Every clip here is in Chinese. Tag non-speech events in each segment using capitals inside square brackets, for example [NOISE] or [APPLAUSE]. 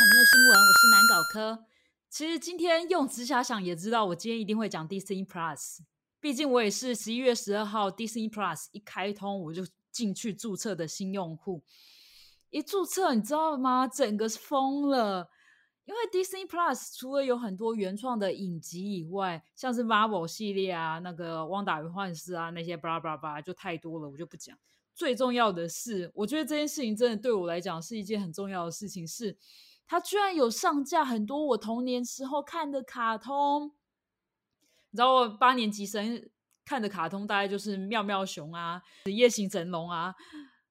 产业新闻，我是南搞科。其实今天用直遐想也知道，我今天一定会讲 Disney Plus。毕竟我也是十一月十二号 Disney Plus 一开通我就进去注册的新用户。一注册，你知道吗？整个是疯了。因为 Disney Plus 除了有很多原创的影集以外，像是 Marvel 系列啊、那个《汪达与幻视》啊那些，巴拉巴拉巴拉就太多了，我就不讲。最重要的是，我觉得这件事情真的对我来讲是一件很重要的事情，是它居然有上架很多我童年时候看的卡通。你知道我八年级生看的卡通大概就是妙妙熊啊、夜行神龙啊、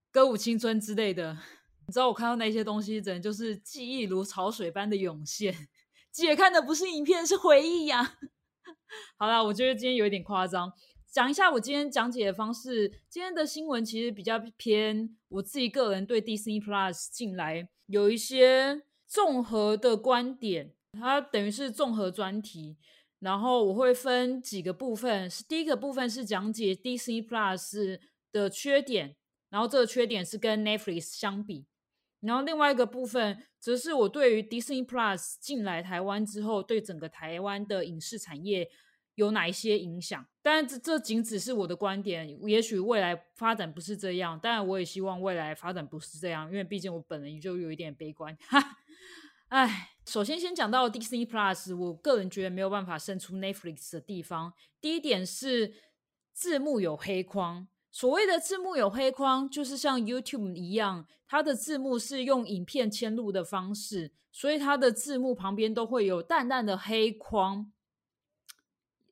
歌舞青春之类的。你知道我看到那些东西，真的就是记忆如潮水般的涌现。姐看的不是影片，是回忆呀。[LAUGHS] 好了，我觉得今天有一点夸张。讲一下我今天讲解的方式。今天的新闻其实比较偏我自己个人对 Disney Plus 进来有一些综合的观点，它等于是综合专题。然后我会分几个部分，是第一个部分是讲解 Disney Plus 的缺点，然后这个缺点是跟 Netflix 相比。然后另外一个部分则是我对于 Disney Plus 进来台湾之后，对整个台湾的影视产业。有哪一些影响？当然，这这仅只是我的观点。也许未来发展不是这样，当然我也希望未来发展不是这样，因为毕竟我本人就有一点悲观。哈，[LAUGHS] 哎，首先先讲到 Disney Plus，我个人觉得没有办法胜出 Netflix 的地方。第一点是字幕有黑框。所谓的字幕有黑框，就是像 YouTube 一样，它的字幕是用影片嵌入的方式，所以它的字幕旁边都会有淡淡的黑框。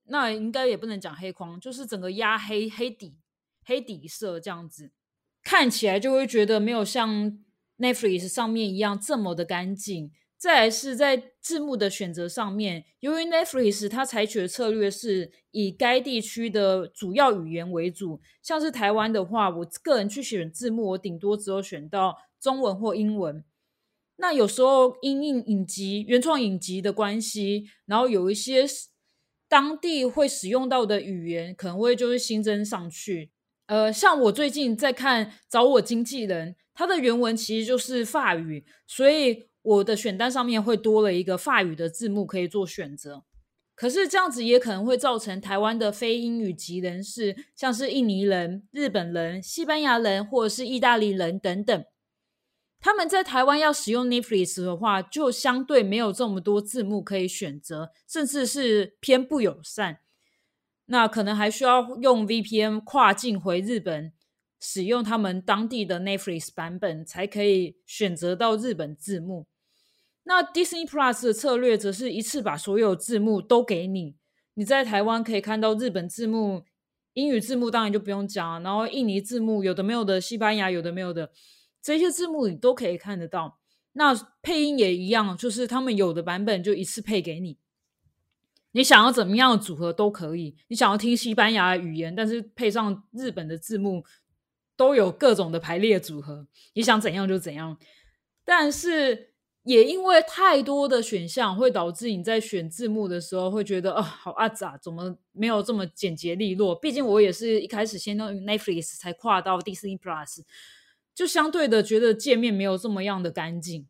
那应该也不能讲黑框，就是整个压黑黑底黑底色这样子，看起来就会觉得没有像 Netflix 上面一样这么的干净。再来是在字幕的选择上面，由于 Netflix 它采取的策略是以该地区的主要语言为主，像是台湾的话，我个人去选字幕，我顶多只有选到中文或英文。那有时候因应影集原创影集的关系，然后有一些。当地会使用到的语言可能会就是新增上去，呃，像我最近在看找我经纪人，他的原文其实就是法语，所以我的选单上面会多了一个法语的字幕可以做选择。可是这样子也可能会造成台湾的非英语籍人士，像是印尼人、日本人、西班牙人或者是意大利人等等。他们在台湾要使用 Netflix 的话，就相对没有这么多字幕可以选择，甚至是偏不友善。那可能还需要用 VPN 跨境回日本，使用他们当地的 Netflix 版本，才可以选择到日本字幕。那 Disney Plus 的策略则是一次把所有字幕都给你，你在台湾可以看到日本字幕、英语字幕，当然就不用讲，然后印尼字幕有的没有的，西班牙有的没有的。这些字幕你都可以看得到，那配音也一样，就是他们有的版本就一次配给你，你想要怎么样的组合都可以。你想要听西班牙语言，但是配上日本的字幕，都有各种的排列组合，你想怎样就怎样。但是也因为太多的选项，会导致你在选字幕的时候会觉得哦，好阿杂，怎么没有这么简洁利落？毕竟我也是一开始先用 Netflix 才跨到 Disney Plus。就相对的觉得界面没有这么样的干净，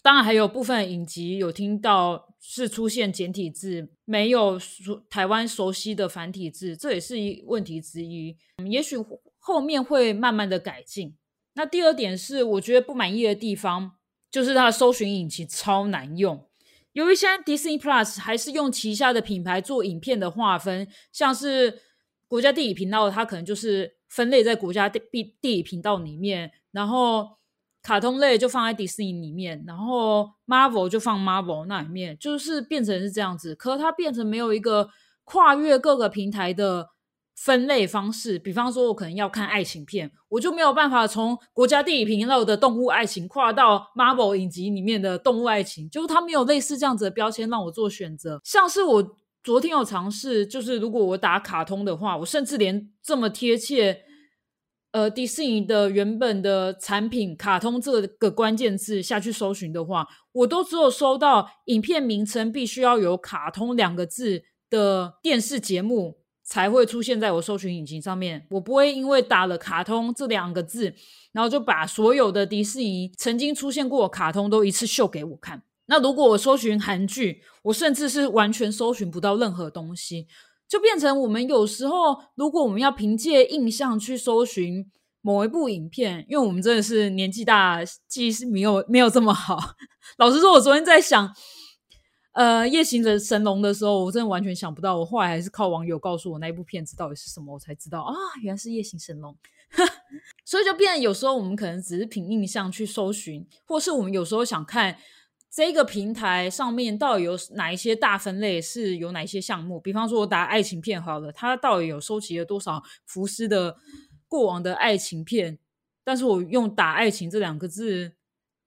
当然还有部分影集有听到是出现简体字，没有台湾熟悉的繁体字，这也是一问题之一。也许后面会慢慢的改进。那第二点是我觉得不满意的地方，就是它的搜寻引擎超难用。由于现在 Disney Plus 还是用旗下的品牌做影片的划分，像是国家地理频道，它可能就是。分类在国家地地地理频道里面，然后卡通类就放在迪士尼里面，然后 Marvel 就放 Marvel 那里面，就是变成是这样子。可它变成没有一个跨越各个平台的分类方式。比方说，我可能要看爱情片，我就没有办法从国家地理频道的动物爱情跨到 Marvel 影集里面的动物爱情，就是它没有类似这样子的标签让我做选择。像是我。昨天有尝试，就是如果我打卡通的话，我甚至连这么贴切，呃，迪士尼的原本的产品卡通这个关键字下去搜寻的话，我都只有搜到影片名称必须要有卡通两个字的电视节目才会出现在我搜寻引擎上面。我不会因为打了“卡通”这两个字，然后就把所有的迪士尼曾经出现过卡通都一次秀给我看。那如果我搜寻韩剧，我甚至是完全搜寻不到任何东西，就变成我们有时候，如果我们要凭借印象去搜寻某一部影片，因为我们真的是年纪大，记忆是没有没有这么好。[LAUGHS] 老实说，我昨天在想，呃，《夜行者神龙》的时候，我真的完全想不到。我后来还是靠网友告诉我那一部片子到底是什么，我才知道啊，原来是《夜行神龙》。[LAUGHS] 所以就变，有时候我们可能只是凭印象去搜寻，或是我们有时候想看。这个平台上面到底有哪一些大分类？是有哪一些项目？比方说，我打爱情片好了，它到底有收集了多少福斯的过往的爱情片？但是我用打爱情这两个字，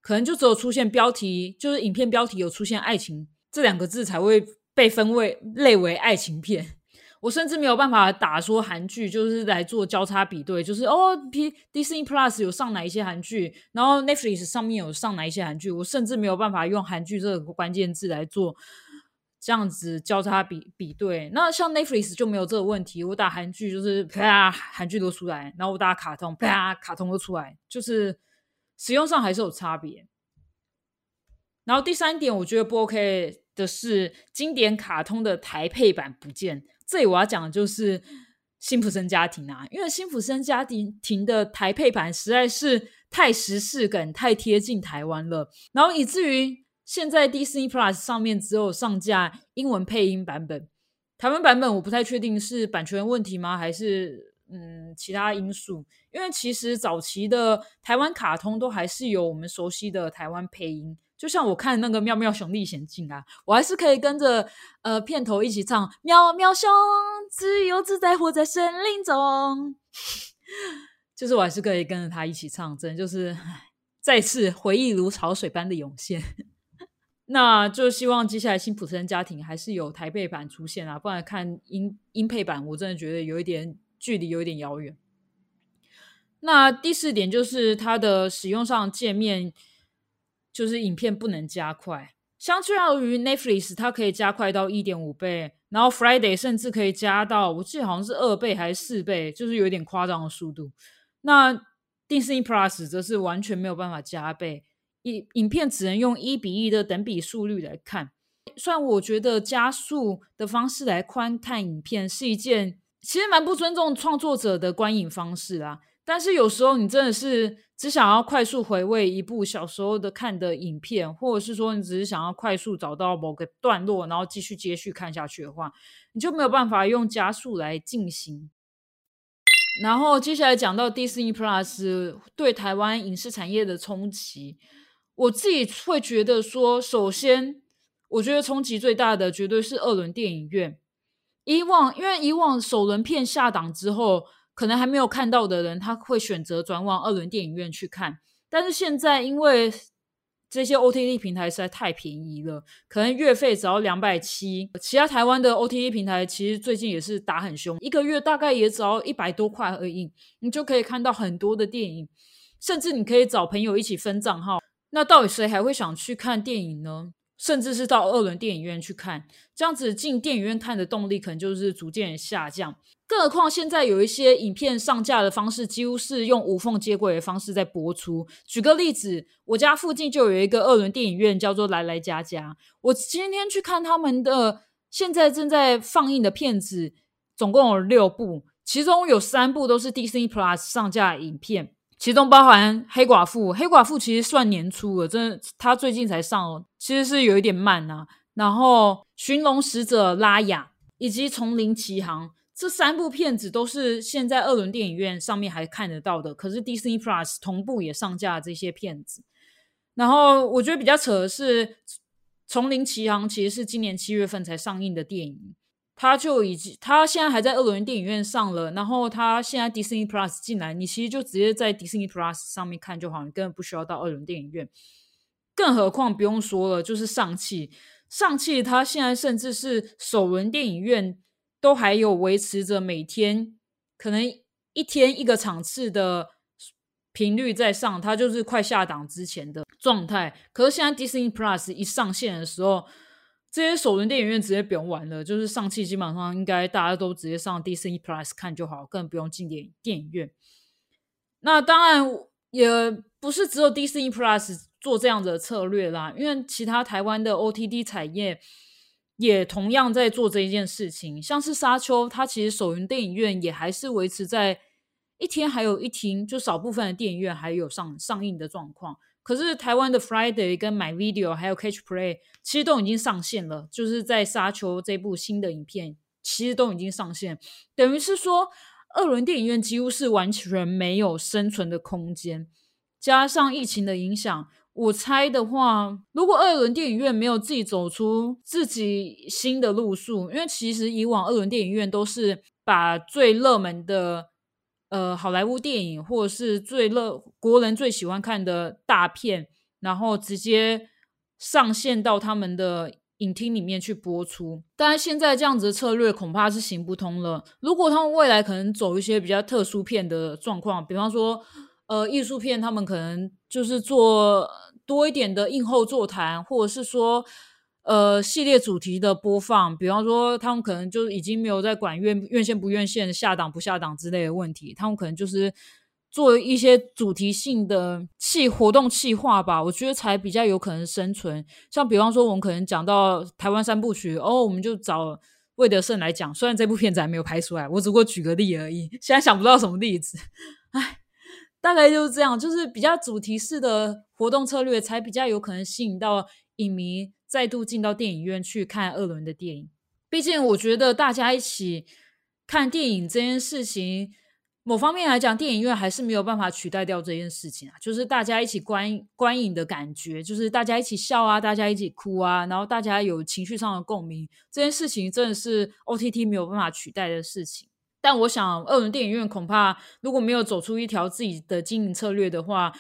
可能就只有出现标题，就是影片标题有出现爱情这两个字，才会被分为类为爱情片。我甚至没有办法打说韩剧，就是来做交叉比对，就是哦，P Disney Plus 有上哪一些韩剧，然后 Netflix 上面有上哪一些韩剧，我甚至没有办法用韩剧这个关键字来做这样子交叉比比对。那像 Netflix 就没有这个问题，我打韩剧就是啪，韩剧都出来，然后我打卡通啪，卡通都出来，就是使用上还是有差别。然后第三点，我觉得不 OK 的是经典卡通的台配版不见。这里我要讲的就是辛普森家庭啊，因为辛普森家庭庭的台配版实在是太时事梗、太贴近台湾了，然后以至于现在 Disney Plus 上面只有上架英文配音版本，台湾版本我不太确定是版权问题吗，还是嗯其他因素？因为其实早期的台湾卡通都还是有我们熟悉的台湾配音。就像我看那个《妙妙熊历险记》啊，我还是可以跟着呃片头一起唱“妙妙熊自由自在活在森林中 [LAUGHS] ”，就是我还是可以跟着他一起唱，真的就是再次回忆如潮水般的涌现。[LAUGHS] 那就希望接下来辛普森家庭还是有台配版出现啊，不然看音音配版，我真的觉得有一点距离，有一点遥远。那第四点就是它的使用上界面。就是影片不能加快，相较于 Netflix，它可以加快到一点五倍，然后 Friday 甚至可以加到，我记得好像是二倍还是四倍，就是有点夸张的速度。那 Disney Plus 则是完全没有办法加倍，影影片只能用一比一的等比速率来看。虽然我觉得加速的方式来观看影片是一件其实蛮不尊重创作者的观影方式啦。但是有时候你真的是只想要快速回味一部小时候的看的影片，或者是说你只是想要快速找到某个段落，然后继续接续看下去的话，你就没有办法用加速来进行。然后接下来讲到 Disney Plus 对台湾影视产业的冲击，我自己会觉得说，首先我觉得冲击最大的绝对是二轮电影院。以往因为以往首轮片下档之后。可能还没有看到的人，他会选择转往二轮电影院去看。但是现在，因为这些 OTT 平台实在太便宜了，可能月费只要两百七。其他台湾的 OTT 平台其实最近也是打很凶，一个月大概也只要一百多块而已，你就可以看到很多的电影，甚至你可以找朋友一起分账号。那到底谁还会想去看电影呢？甚至是到二轮电影院去看，这样子进电影院看的动力可能就是逐渐下降。更何况现在有一些影片上架的方式，几乎是用无缝接轨的方式在播出。举个例子，我家附近就有一个二轮电影院，叫做来来家家。我今天去看他们的现在正在放映的片子，总共有六部，其中有三部都是 Disney Plus 上架影片。其中包含黑寡妇，黑寡妇其实算年初了，真的，他最近才上哦，其实是有一点慢啊。然后寻龙使者拉雅以及丛林奇航这三部片子都是现在二轮电影院上面还看得到的，可是 Disney Plus 同步也上架这些片子。然后我觉得比较扯的是，丛林奇航其实是今年七月份才上映的电影。他就已经，他现在还在二轮电影院上了，然后他现在 Disney Plus 进来，你其实就直接在 Disney Plus 上面看就好，你根本不需要到二轮电影院。更何况不用说了，就是上汽，上汽它现在甚至是首轮电影院都还有维持着每天可能一天一个场次的频率在上，它就是快下档之前的状态。可是现在 Disney Plus 一上线的时候，这些首轮电影院直接不用玩了，就是上汽基本上应该大家都直接上 Disney Plus 看就好，更不用进电电影院。那当然也不是只有 Disney Plus 做这样的策略啦，因为其他台湾的 OTD 产业也同样在做这一件事情。像是沙丘，它其实首映电影院也还是维持在一天还有一厅，就少部分的电影院还有上上映的状况。可是台湾的 Friday 跟 My Video 还有 Catch Play 其实都已经上线了，就是在《沙丘》这部新的影片，其实都已经上线，等于是说二轮电影院几乎是完全没有生存的空间。加上疫情的影响，我猜的话，如果二轮电影院没有自己走出自己新的路数，因为其实以往二轮电影院都是把最热门的。呃，好莱坞电影或者是最热国人最喜欢看的大片，然后直接上线到他们的影厅里面去播出。但是现在这样子的策略恐怕是行不通了。如果他们未来可能走一些比较特殊片的状况，比方说呃艺术片，他们可能就是做多一点的映后座谈，或者是说。呃，系列主题的播放，比方说他们可能就已经没有在管院院线不院线、下档不下档之类的问题，他们可能就是做一些主题性的气活动气化吧，我觉得才比较有可能生存。像比方说，我们可能讲到台湾三部曲，哦，我们就找魏德胜来讲，虽然这部片子还没有拍出来，我只不过举个例而已，现在想不到什么例子，唉，大概就是这样，就是比较主题式的活动策略，才比较有可能吸引到影迷。再度进到电影院去看二轮的电影，毕竟我觉得大家一起看电影这件事情，某方面来讲，电影院还是没有办法取代掉这件事情啊。就是大家一起观观影的感觉，就是大家一起笑啊，大家一起哭啊，然后大家有情绪上的共鸣，这件事情真的是 OTT 没有办法取代的事情。但我想，二轮电影院恐怕如果没有走出一条自己的经营策略的话，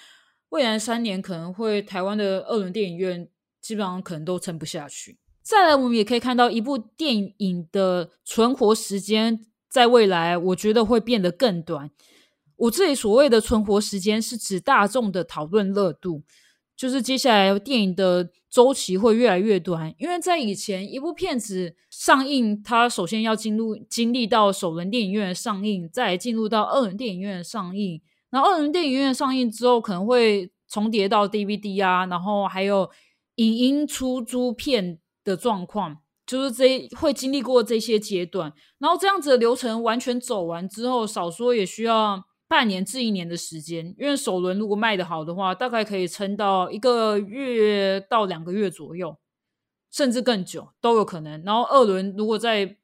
未来三年可能会台湾的二轮电影院。基本上可能都撑不下去。再来，我们也可以看到一部电影的存活时间，在未来我觉得会变得更短。我这里所谓的存活时间，是指大众的讨论热度，就是接下来电影的周期会越来越短。因为在以前，一部片子上映，它首先要进入经历到首轮电影院上映，再进入到二轮电影院上映，然后二轮电影院上映之后，可能会重叠到 DVD 啊，然后还有。影音出租片的状况，就是这会经历过这些阶段，然后这样子的流程完全走完之后，少说也需要半年至一年的时间。因为首轮如果卖得好的话，大概可以撑到一个月到两个月左右，甚至更久都有可能。然后二轮如果在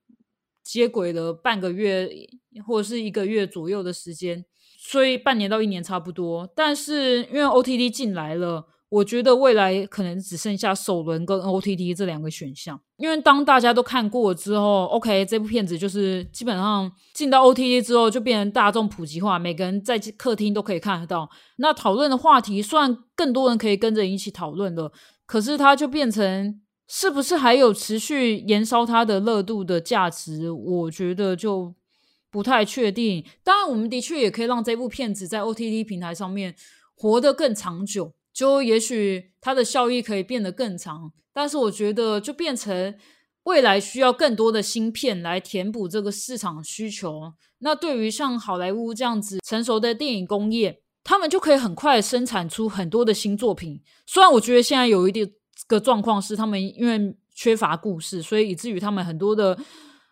接轨了半个月或者是一个月左右的时间，所以半年到一年差不多。但是因为 OTD 进来了。我觉得未来可能只剩下首轮跟 OTT 这两个选项，因为当大家都看过之后，OK，这部片子就是基本上进到 OTT 之后就变成大众普及化，每个人在客厅都可以看得到。那讨论的话题，虽然更多人可以跟着一起讨论了，可是它就变成是不是还有持续燃烧它的热度的价值？我觉得就不太确定。当然，我们的确也可以让这部片子在 OTT 平台上面活得更长久。就也许它的效益可以变得更长，但是我觉得就变成未来需要更多的芯片来填补这个市场需求。那对于像好莱坞这样子成熟的电影工业，他们就可以很快生产出很多的新作品。虽然我觉得现在有一点个状况是，他们因为缺乏故事，所以以至于他们很多的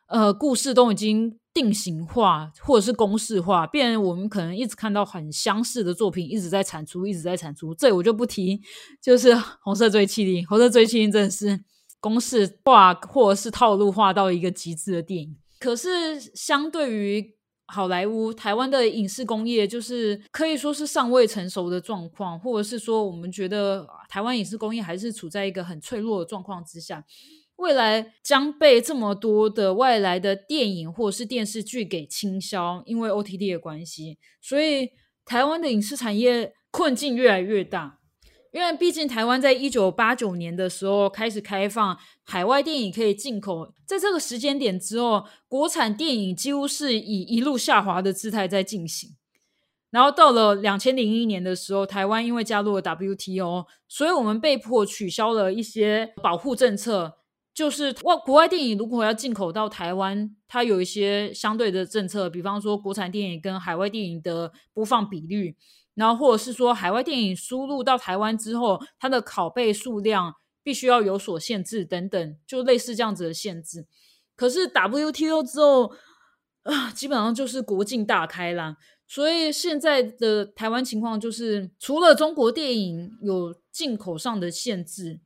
呃故事都已经。定型化或者是公式化，变我们可能一直看到很相似的作品一直在产出，一直在产出。这我就不提，就是《红色追气令》，《红色追气令》真的是公式化或者是套路化到一个极致的电影。可是相对于好莱坞，台湾的影视工业就是可以说是尚未成熟的状况，或者是说我们觉得台湾影视工业还是处在一个很脆弱的状况之下。未来将被这么多的外来的电影或者是电视剧给倾销，因为 OTT 的关系，所以台湾的影视产业困境越来越大。因为毕竟台湾在一九八九年的时候开始开放海外电影可以进口，在这个时间点之后，国产电影几乎是以一路下滑的姿态在进行。然后到了两千零一年的时候，台湾因为加入了 WTO，所以我们被迫取消了一些保护政策。就是外国外电影如果要进口到台湾，它有一些相对的政策，比方说国产电影跟海外电影的播放比率，然后或者是说海外电影输入到台湾之后，它的拷贝数量必须要有所限制等等，就类似这样子的限制。可是 WTO 之后啊，基本上就是国境大开啦。所以现在的台湾情况就是，除了中国电影有进口上的限制。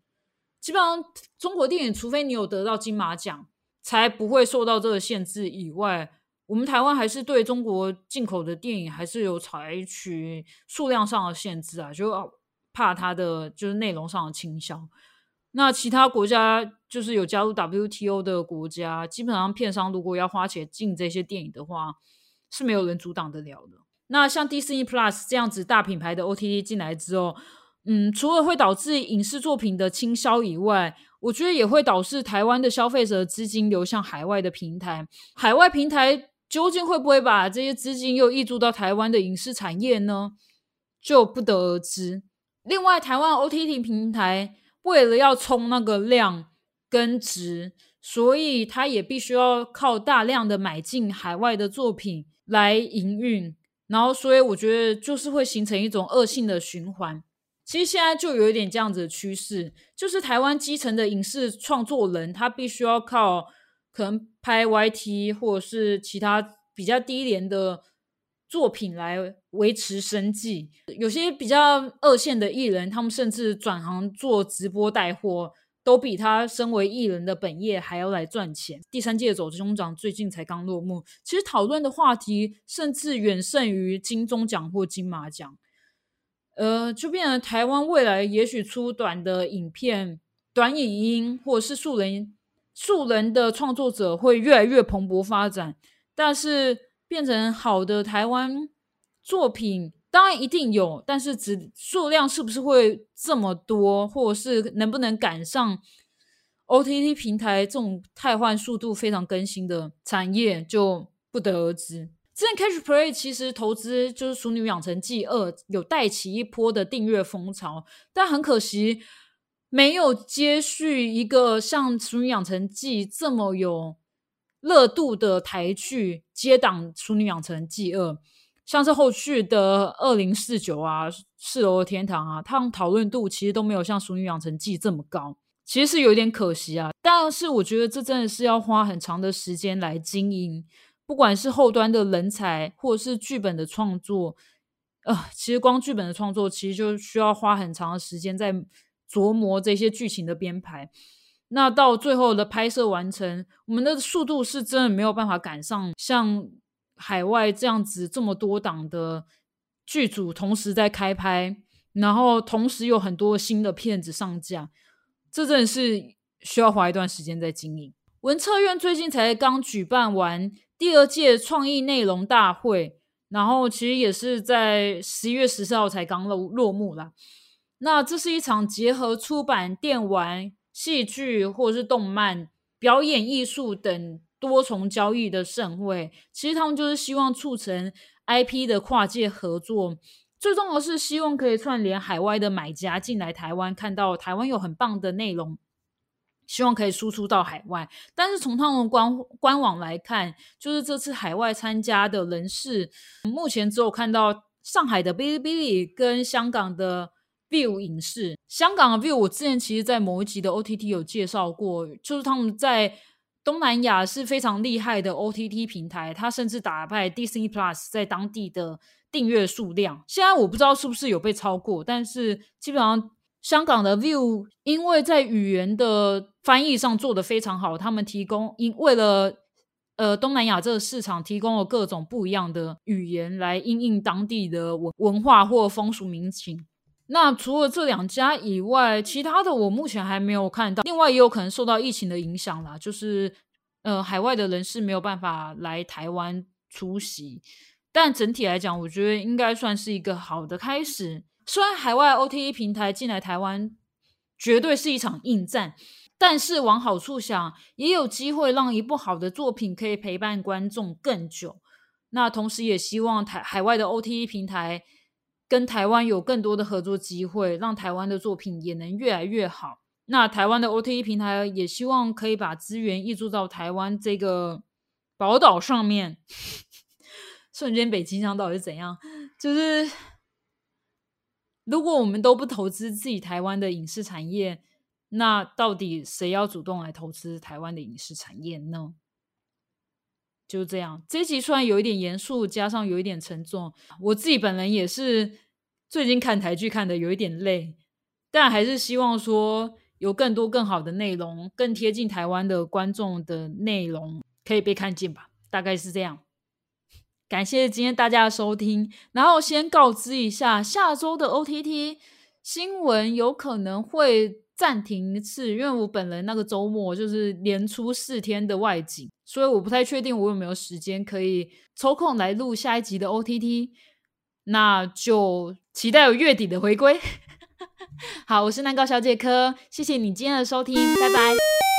基本上，中国电影除非你有得到金马奖，才不会受到这个限制以外，我们台湾还是对中国进口的电影还是有采取数量上的限制啊，就怕它的就是内容上的倾销。那其他国家就是有加入 WTO 的国家，基本上片商如果要花钱进这些电影的话，是没有人阻挡得了的。那像 Disney Plus 这样子大品牌的 OTT 进来之后。嗯，除了会导致影视作品的倾销以外，我觉得也会导致台湾的消费者资金流向海外的平台。海外平台究竟会不会把这些资金又溢注到台湾的影视产业呢？就不得而知。另外，台湾 OTT 平台为了要冲那个量跟值，所以它也必须要靠大量的买进海外的作品来营运。然后，所以我觉得就是会形成一种恶性的循环。其实现在就有一点这样子的趋势，就是台湾基层的影视创作人，他必须要靠可能拍 YT 或者是其他比较低廉的作品来维持生计。有些比较二线的艺人，他们甚至转行做直播带货，都比他身为艺人的本业还要来赚钱。第三届走中奖最近才刚落幕，其实讨论的话题甚至远胜于金钟奖或金马奖。呃，就变成台湾未来也许出短的影片、短影音，或者是素人、素人的创作者会越来越蓬勃发展。但是变成好的台湾作品，当然一定有，但是只数量是不是会这么多，或者是能不能赶上 OTT 平台这种太换速度非常更新的产业，就不得而知。之前 Catch Play 其实投资就是《熟女养成记二》，有带起一波的订阅风潮，但很可惜没有接续一个像《熟女养成记》这么有热度的台剧接档《熟女养成记二》，像是后续的《二零四九》啊，《四楼的天堂》啊，他们讨论度其实都没有像《熟女养成记》这么高，其实是有点可惜啊。但是我觉得这真的是要花很长的时间来经营。不管是后端的人才，或者是剧本的创作，呃，其实光剧本的创作，其实就需要花很长的时间在琢磨这些剧情的编排。那到最后的拍摄完成，我们的速度是真的没有办法赶上像海外这样子这么多档的剧组同时在开拍，然后同时有很多新的片子上架，这真的是需要花一段时间在经营。文策院最近才刚举办完。第二届创意内容大会，然后其实也是在十一月十四号才刚落落幕啦。那这是一场结合出版、电玩、戏剧或者是动漫、表演艺术等多重交易的盛会。其实他们就是希望促成 IP 的跨界合作，最重要的是希望可以串联海外的买家进来台湾，看到台湾有很棒的内容。希望可以输出到海外，但是从他们官官网来看，就是这次海外参加的人士，目前只有看到上海的哔哩哔哩跟香港的 View 影视。香港的 View 我之前其实，在某一集的 OTT 有介绍过，就是他们在东南亚是非常厉害的 OTT 平台，它甚至打败 Disney Plus 在当地的订阅数量。现在我不知道是不是有被超过，但是基本上。香港的 View 因为在语言的翻译上做的非常好，他们提供因为了呃东南亚这个市场提供了各种不一样的语言来应应当地的文文化或风俗民情。那除了这两家以外，其他的我目前还没有看到。另外也有可能受到疫情的影响啦，就是呃海外的人士没有办法来台湾出席。但整体来讲，我觉得应该算是一个好的开始。虽然海外 OTA 平台进来台湾绝对是一场硬战，但是往好处想，也有机会让一部好的作品可以陪伴观众更久。那同时也希望台海外的 OTA 平台跟台湾有更多的合作机会，让台湾的作品也能越来越好。那台湾的 OTT 平台也希望可以把资源挹注到台湾这个宝岛上面。[LAUGHS] 瞬间北京腔到底是怎样？就是如果我们都不投资自己台湾的影视产业，那到底谁要主动来投资台湾的影视产业呢？就这样，这集虽然有一点严肃，加上有一点沉重，我自己本人也是最近看台剧看的有一点累，但还是希望说有更多更好的内容，更贴近台湾的观众的内容可以被看见吧，大概是这样。感谢今天大家的收听，然后先告知一下，下周的 OTT 新闻有可能会。暂停一次，因为我本人那个周末就是连出四天的外景，所以我不太确定我有没有时间可以抽空来录下一集的 OTT，那就期待有月底的回归。[LAUGHS] 好，我是南高小姐科，谢谢你今天的收听，拜拜。